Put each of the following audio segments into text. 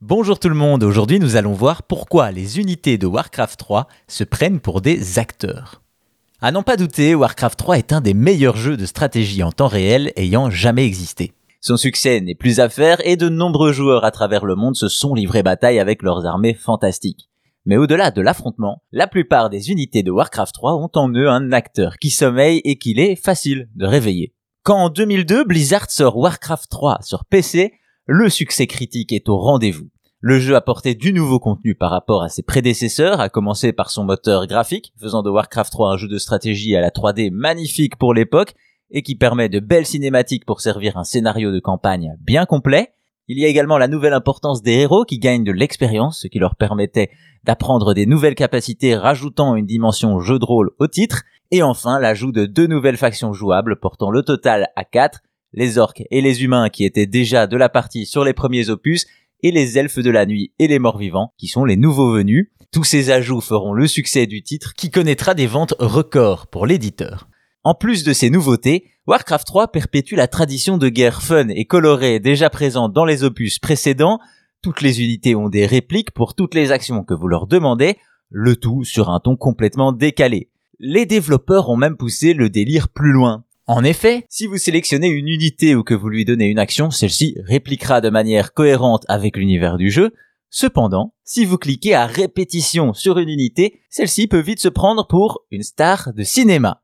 Bonjour tout le monde, aujourd'hui nous allons voir pourquoi les unités de Warcraft 3 se prennent pour des acteurs. À n'en pas douter, Warcraft 3 est un des meilleurs jeux de stratégie en temps réel ayant jamais existé. Son succès n'est plus à faire et de nombreux joueurs à travers le monde se sont livrés bataille avec leurs armées fantastiques. Mais au-delà de l'affrontement, la plupart des unités de Warcraft 3 ont en eux un acteur qui sommeille et qu'il est facile de réveiller. Quand en 2002 Blizzard sort Warcraft 3 sur PC, le succès critique est au rendez-vous. Le jeu apportait du nouveau contenu par rapport à ses prédécesseurs, à commencer par son moteur graphique, faisant de Warcraft 3 un jeu de stratégie à la 3D magnifique pour l'époque, et qui permet de belles cinématiques pour servir un scénario de campagne bien complet. Il y a également la nouvelle importance des héros qui gagnent de l'expérience, ce qui leur permettait d'apprendre des nouvelles capacités rajoutant une dimension jeu de rôle au titre, et enfin l'ajout de deux nouvelles factions jouables portant le total à 4, les orques et les humains qui étaient déjà de la partie sur les premiers opus, et les elfes de la nuit et les morts vivants qui sont les nouveaux venus. Tous ces ajouts feront le succès du titre qui connaîtra des ventes records pour l'éditeur. En plus de ces nouveautés, Warcraft 3 perpétue la tradition de guerre fun et colorée déjà présente dans les opus précédents. Toutes les unités ont des répliques pour toutes les actions que vous leur demandez, le tout sur un ton complètement décalé. Les développeurs ont même poussé le délire plus loin. En effet, si vous sélectionnez une unité ou que vous lui donnez une action, celle-ci répliquera de manière cohérente avec l'univers du jeu. Cependant, si vous cliquez à répétition sur une unité, celle-ci peut vite se prendre pour une star de cinéma.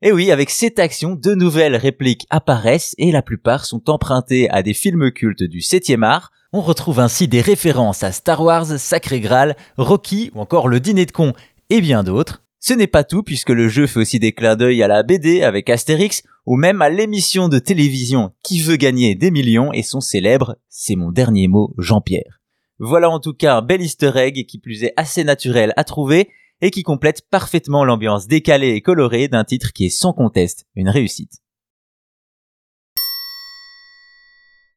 Et oui, avec cette action, de nouvelles répliques apparaissent et la plupart sont empruntées à des films cultes du 7e art. On retrouve ainsi des références à Star Wars, Sacré Graal, Rocky ou encore le dîner de con et bien d'autres. Ce n'est pas tout puisque le jeu fait aussi des clins d'œil à la BD avec Astérix ou même à l'émission de télévision Qui veut gagner des millions et son célèbre C'est mon dernier mot Jean-Pierre. Voilà en tout cas un bel easter egg qui plus est assez naturel à trouver et qui complète parfaitement l'ambiance décalée et colorée d'un titre qui est sans conteste une réussite.